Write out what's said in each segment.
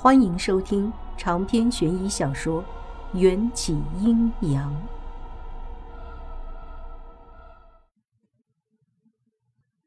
欢迎收听长篇悬疑小说《缘起阴阳》。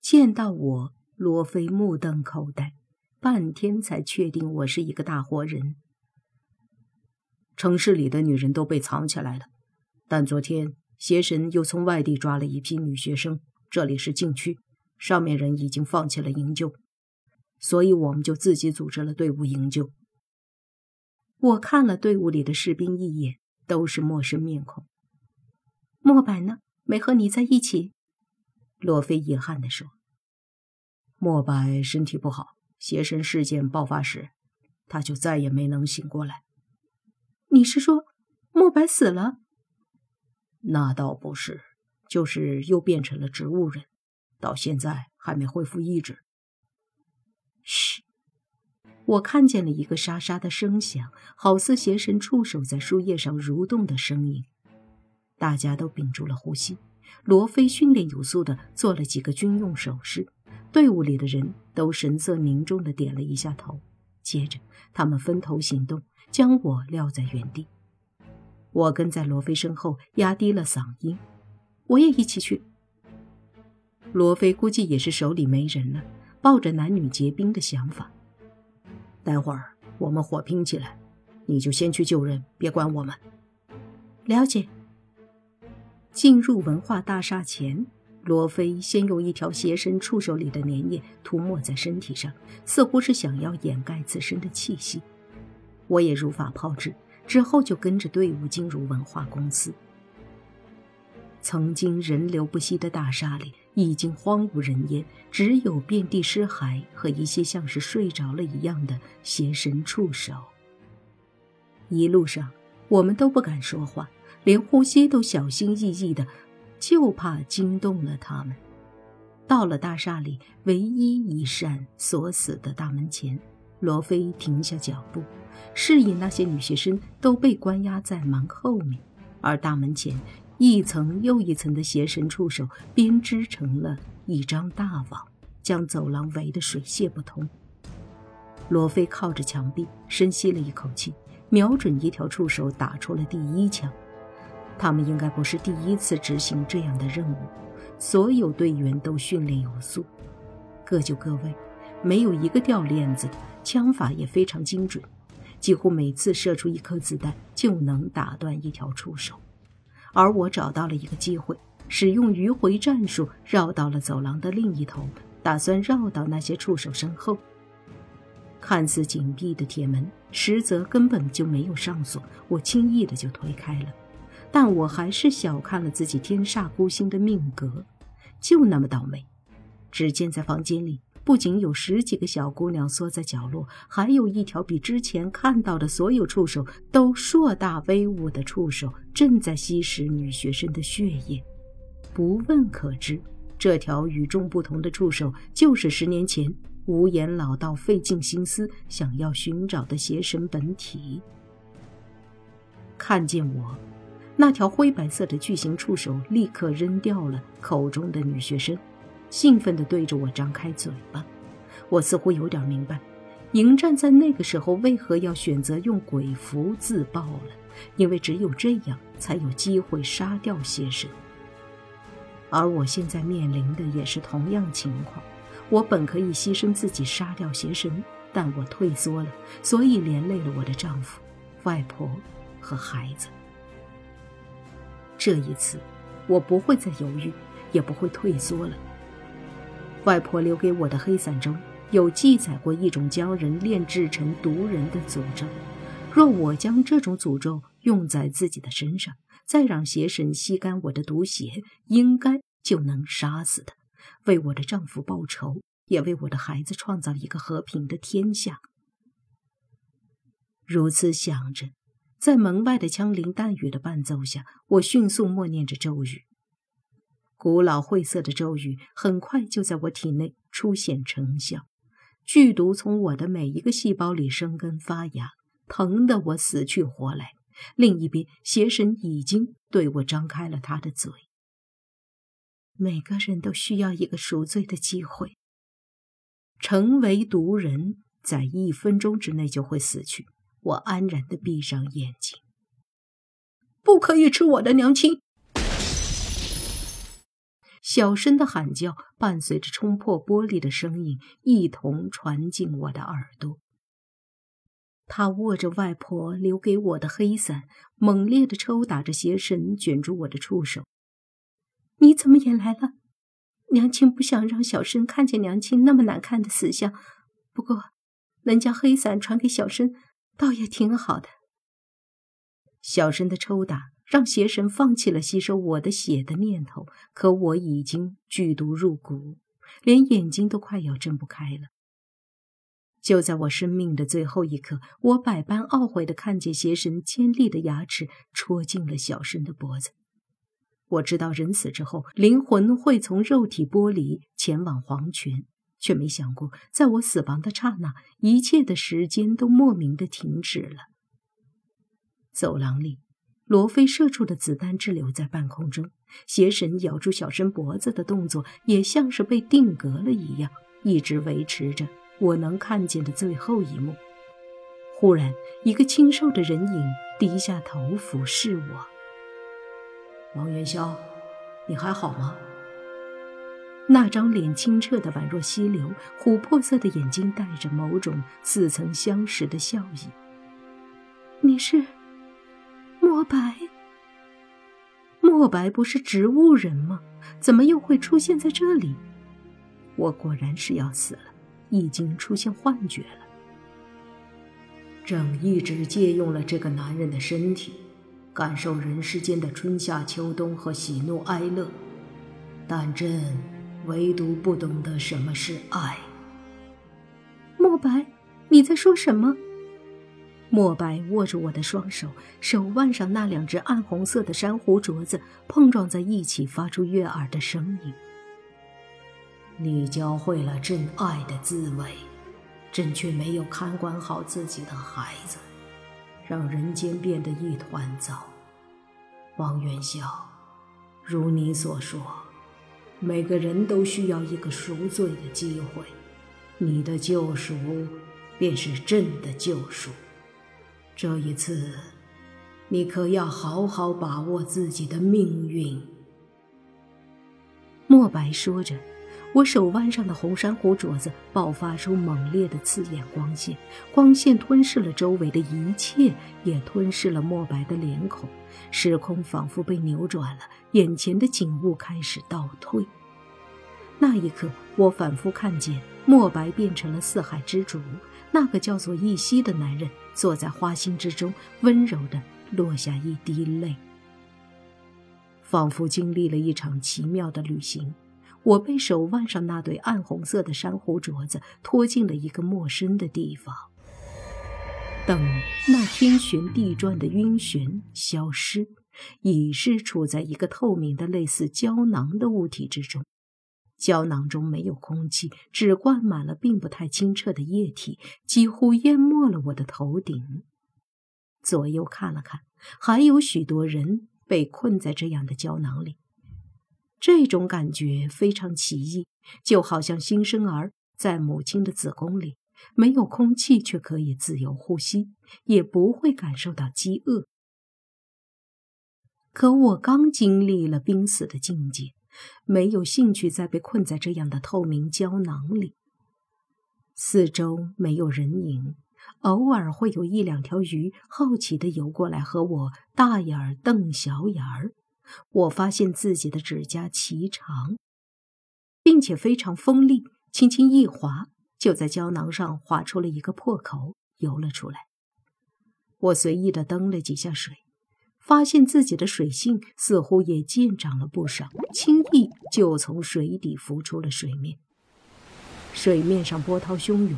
见到我，罗非目瞪口呆，半天才确定我是一个大活人。城市里的女人都被藏起来了，但昨天邪神又从外地抓了一批女学生，这里是禁区，上面人已经放弃了营救。所以我们就自己组织了队伍营救。我看了队伍里的士兵一眼，都是陌生面孔。莫白呢？没和你在一起？洛菲遗憾地说：“莫白身体不好，邪神事件爆发时，他就再也没能醒过来。”你是说莫白死了？那倒不是，就是又变成了植物人，到现在还没恢复意志。我看见了一个沙沙的声响，好似邪神触手在树叶上蠕动的声音。大家都屏住了呼吸。罗非训练有素的做了几个军用手势，队伍里的人都神色凝重的点了一下头。接着，他们分头行动，将我撂在原地。我跟在罗非身后，压低了嗓音：“我也一起去。”罗非估计也是手里没人了。抱着男女结冰的想法，待会儿我们火拼起来，你就先去救人，别管我们。了解。进入文化大厦前，罗非先用一条邪神触手里的粘液涂抹在身体上，似乎是想要掩盖自身的气息。我也如法炮制，之后就跟着队伍进入文化公司。曾经人流不息的大厦里。已经荒无人烟，只有遍地尸骸和一些像是睡着了一样的邪神触手。一路上，我们都不敢说话，连呼吸都小心翼翼的，就怕惊动了他们。到了大厦里唯一一扇锁死的大门前，罗非停下脚步，示意那些女学生都被关押在门后面，而大门前。一层又一层的邪神触手编织成了一张大网，将走廊围得水泄不通。罗非靠着墙壁，深吸了一口气，瞄准一条触手打出了第一枪。他们应该不是第一次执行这样的任务，所有队员都训练有素，各就各位，没有一个掉链子的，枪法也非常精准，几乎每次射出一颗子弹就能打断一条触手。而我找到了一个机会，使用迂回战术绕到了走廊的另一头，打算绕到那些触手身后。看似紧闭的铁门，实则根本就没有上锁，我轻易的就推开了。但我还是小看了自己天煞孤星的命格，就那么倒霉。只见在房间里。不仅有十几个小姑娘缩在角落，还有一条比之前看到的所有触手都硕大威武的触手正在吸食女学生的血液。不问可知，这条与众不同的触手就是十年前无言老道费尽心思想要寻找的邪神本体。看见我，那条灰白色的巨型触手立刻扔掉了口中的女学生。兴奋地对着我张开嘴巴，我似乎有点明白，迎战在那个时候为何要选择用鬼符自爆了，因为只有这样才有机会杀掉邪神。而我现在面临的也是同样情况，我本可以牺牲自己杀掉邪神，但我退缩了，所以连累了我的丈夫、外婆和孩子。这一次，我不会再犹豫，也不会退缩了。外婆留给我的黑伞中有记载过一种将人炼制成毒人的诅咒，若我将这种诅咒用在自己的身上，再让邪神吸干我的毒血，应该就能杀死他，为我的丈夫报仇，也为我的孩子创造一个和平的天下。如此想着，在门外的枪林弹雨的伴奏下，我迅速默念着咒语。古老晦涩的咒语很快就在我体内出现成效，剧毒从我的每一个细胞里生根发芽，疼得我死去活来。另一边，邪神已经对我张开了他的嘴。每个人都需要一个赎罪的机会，成为毒人在一分钟之内就会死去。我安然的闭上眼睛。不可以吃我的娘亲！小声的喊叫伴随着冲破玻璃的声音，一同传进我的耳朵。他握着外婆留给我的黑伞，猛烈的抽打着邪神卷住我的触手。你怎么也来了？娘亲不想让小生看见娘亲那么难看的死相，不过能将黑伞传给小生，倒也挺好的。小生的抽打让邪神放弃了吸收我的血的念头，可我已经剧毒入骨，连眼睛都快要睁不开了。就在我生命的最后一刻，我百般懊悔的看见邪神尖利的牙齿戳进了小生的脖子。我知道人死之后，灵魂会从肉体剥离，前往黄泉，却没想过，在我死亡的刹那，一切的时间都莫名的停止了。走廊里，罗非射出的子弹滞留在半空中，邪神咬住小生脖子的动作也像是被定格了一样，一直维持着我能看见的最后一幕。忽然，一个清瘦的人影低下头俯视我。王元宵，你还好吗？那张脸清澈的宛若溪流，琥珀色的眼睛带着某种似曾相识的笑意。你是莫白？莫白不是植物人吗？怎么又会出现在这里？我果然是要死了，已经出现幻觉了。朕一直借用了这个男人的身体。感受人世间的春夏秋冬和喜怒哀乐，但朕唯独不懂得什么是爱。莫白，你在说什么？莫白握住我的双手，手腕上那两只暗红色的珊瑚镯子碰撞在一起，发出悦耳的声音。你教会了朕爱的滋味，朕却没有看管好自己的孩子。让人间变得一团糟。王元宵，如你所说，每个人都需要一个赎罪的机会，你的救赎便是朕的救赎。这一次，你可要好好把握自己的命运。莫白说着。我手腕上的红珊瑚镯子爆发出猛烈的刺眼光线，光线吞噬了周围的一切，也吞噬了墨白的脸孔。时空仿佛被扭转了，眼前的景物开始倒退。那一刻，我反复看见墨白变成了四海之主，那个叫做易西的男人坐在花心之中，温柔地落下一滴泪，仿佛经历了一场奇妙的旅行。我被手腕上那对暗红色的珊瑚镯子拖进了一个陌生的地方。等那天旋地转的晕眩消失，已是处在一个透明的类似胶囊的物体之中。胶囊中没有空气，只灌满了并不太清澈的液体，几乎淹没了我的头顶。左右看了看，还有许多人被困在这样的胶囊里。这种感觉非常奇异，就好像新生儿在母亲的子宫里，没有空气却可以自由呼吸，也不会感受到饥饿。可我刚经历了濒死的境界，没有兴趣再被困在这样的透明胶囊里。四周没有人影，偶尔会有一两条鱼好奇地游过来和我大眼儿瞪小眼儿。我发现自己的指甲奇长，并且非常锋利，轻轻一划，就在胶囊上划出了一个破口，游了出来。我随意的蹬了几下水，发现自己的水性似乎也渐长了不少，轻易就从水底浮出了水面。水面上波涛汹涌，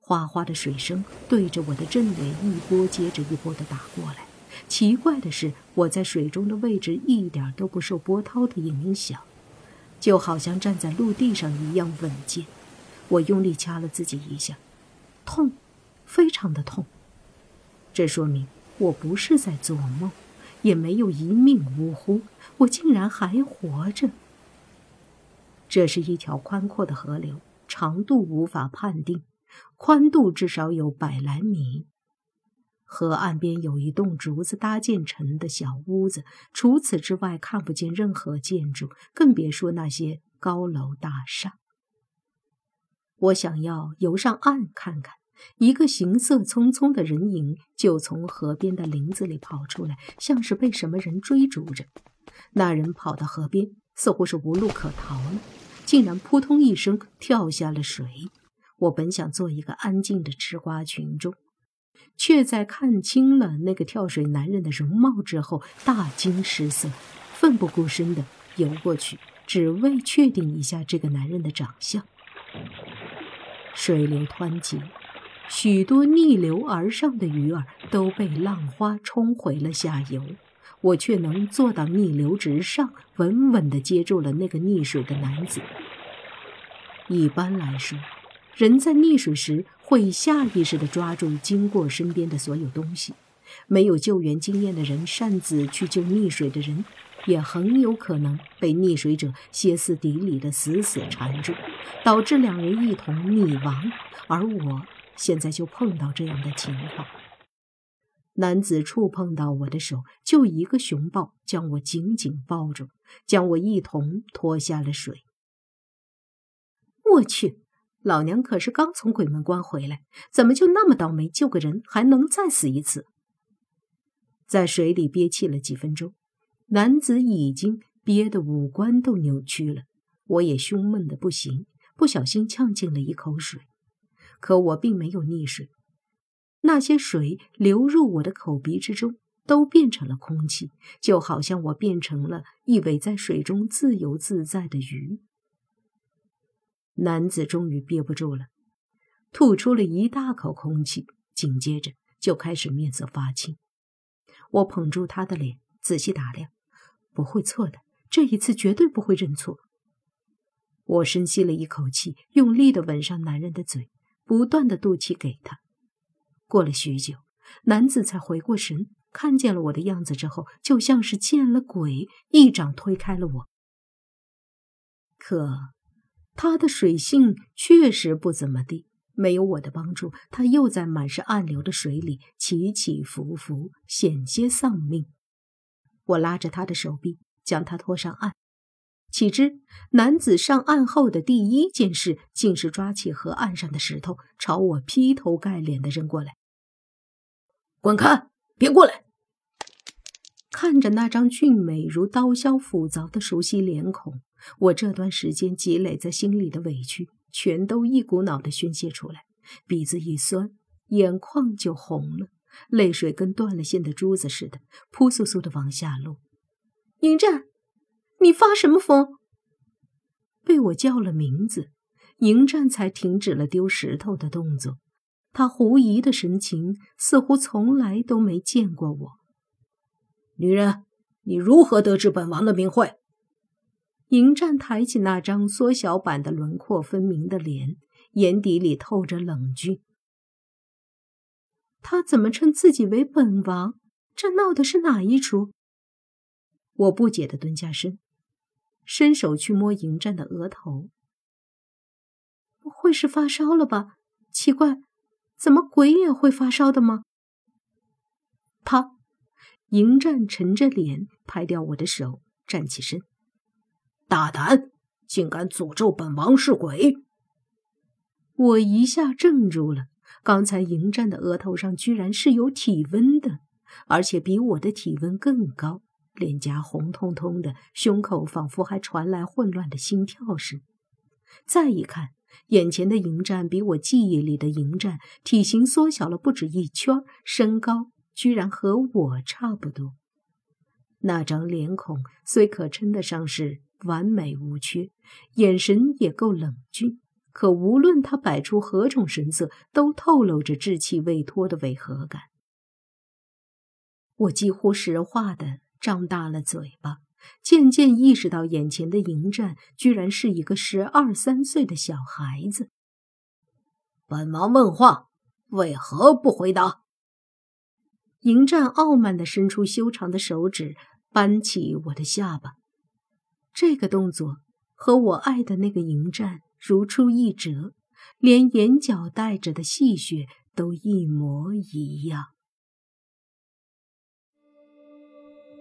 哗哗的水声对着我的正脸一波接着一波的打过来。奇怪的是，我在水中的位置一点都不受波涛的影响，就好像站在陆地上一样稳健。我用力掐了自己一下，痛，非常的痛。这说明我不是在做梦，也没有一命呜呼，我竟然还活着。这是一条宽阔的河流，长度无法判定，宽度至少有百来米。河岸边有一栋竹子搭建成的小屋子，除此之外看不见任何建筑，更别说那些高楼大厦。我想要游上岸看看，一个行色匆匆的人影就从河边的林子里跑出来，像是被什么人追逐着。那人跑到河边，似乎是无路可逃了，竟然扑通一声跳下了水。我本想做一个安静的吃瓜群众。却在看清了那个跳水男人的容貌之后，大惊失色，奋不顾身地游过去，只为确定一下这个男人的长相。水流湍急，许多逆流而上的鱼儿都被浪花冲回了下游，我却能做到逆流直上，稳稳地接住了那个溺水的男子。一般来说。人在溺水时会下意识地抓住经过身边的所有东西。没有救援经验的人擅自去救溺水的人，也很有可能被溺水者歇斯底里的死死缠住，导致两人一同溺亡。而我现在就碰到这样的情况。男子触碰到我的手，就一个熊抱将我紧紧抱住，将我一同拖下了水。我去！老娘可是刚从鬼门关回来，怎么就那么倒霉？救个人还能再死一次？在水里憋气了几分钟，男子已经憋得五官都扭曲了。我也胸闷的不行，不小心呛进了一口水。可我并没有溺水，那些水流入我的口鼻之中，都变成了空气，就好像我变成了一尾在水中自由自在的鱼。男子终于憋不住了，吐出了一大口空气，紧接着就开始面色发青。我捧住他的脸，仔细打量，不会错的，这一次绝对不会认错。我深吸了一口气，用力的吻上男人的嘴，不断的肚脐给他。过了许久，男子才回过神，看见了我的样子之后，就像是见了鬼，一掌推开了我。可。他的水性确实不怎么地，没有我的帮助，他又在满是暗流的水里起起伏伏，险些丧命。我拉着他的手臂，将他拖上岸。岂知男子上岸后的第一件事，竟是抓起河岸上的石头，朝我劈头盖脸的扔过来。滚开！别过来！看着那张俊美如刀削斧凿的熟悉脸孔。我这段时间积累在心里的委屈，全都一股脑的宣泄出来，鼻子一酸，眼眶就红了，泪水跟断了线的珠子似的，扑簌簌的往下落。迎战，你发什么疯？被我叫了名字，迎战才停止了丢石头的动作，他狐疑的神情似乎从来都没见过我。女人，你如何得知本王的名讳？迎战抬起那张缩小版的轮廓分明的脸，眼底里透着冷峻。他怎么称自己为本王？这闹的是哪一出？我不解的蹲下身，伸手去摸迎战的额头。不会是发烧了吧？奇怪，怎么鬼也会发烧的吗？啪！迎战沉着脸拍掉我的手，站起身。大胆，竟敢诅咒本王是鬼！我一下怔住了。刚才迎战的额头上居然是有体温的，而且比我的体温更高，脸颊红彤彤的，胸口仿佛还传来混乱的心跳声。再一看，眼前的迎战比我记忆里的迎战体型缩小了不止一圈，身高居然和我差不多。那张脸孔虽可称得上是……完美无缺，眼神也够冷峻，可无论他摆出何种神色，都透露着稚气未脱的违和感。我几乎石化的张大了嘴巴，渐渐意识到眼前的迎战居然是一个十二三岁的小孩子。本王问话，为何不回答？迎战傲慢的伸出修长的手指，扳起我的下巴。这个动作和我爱的那个迎战如出一辙，连眼角带着的细血都一模一样。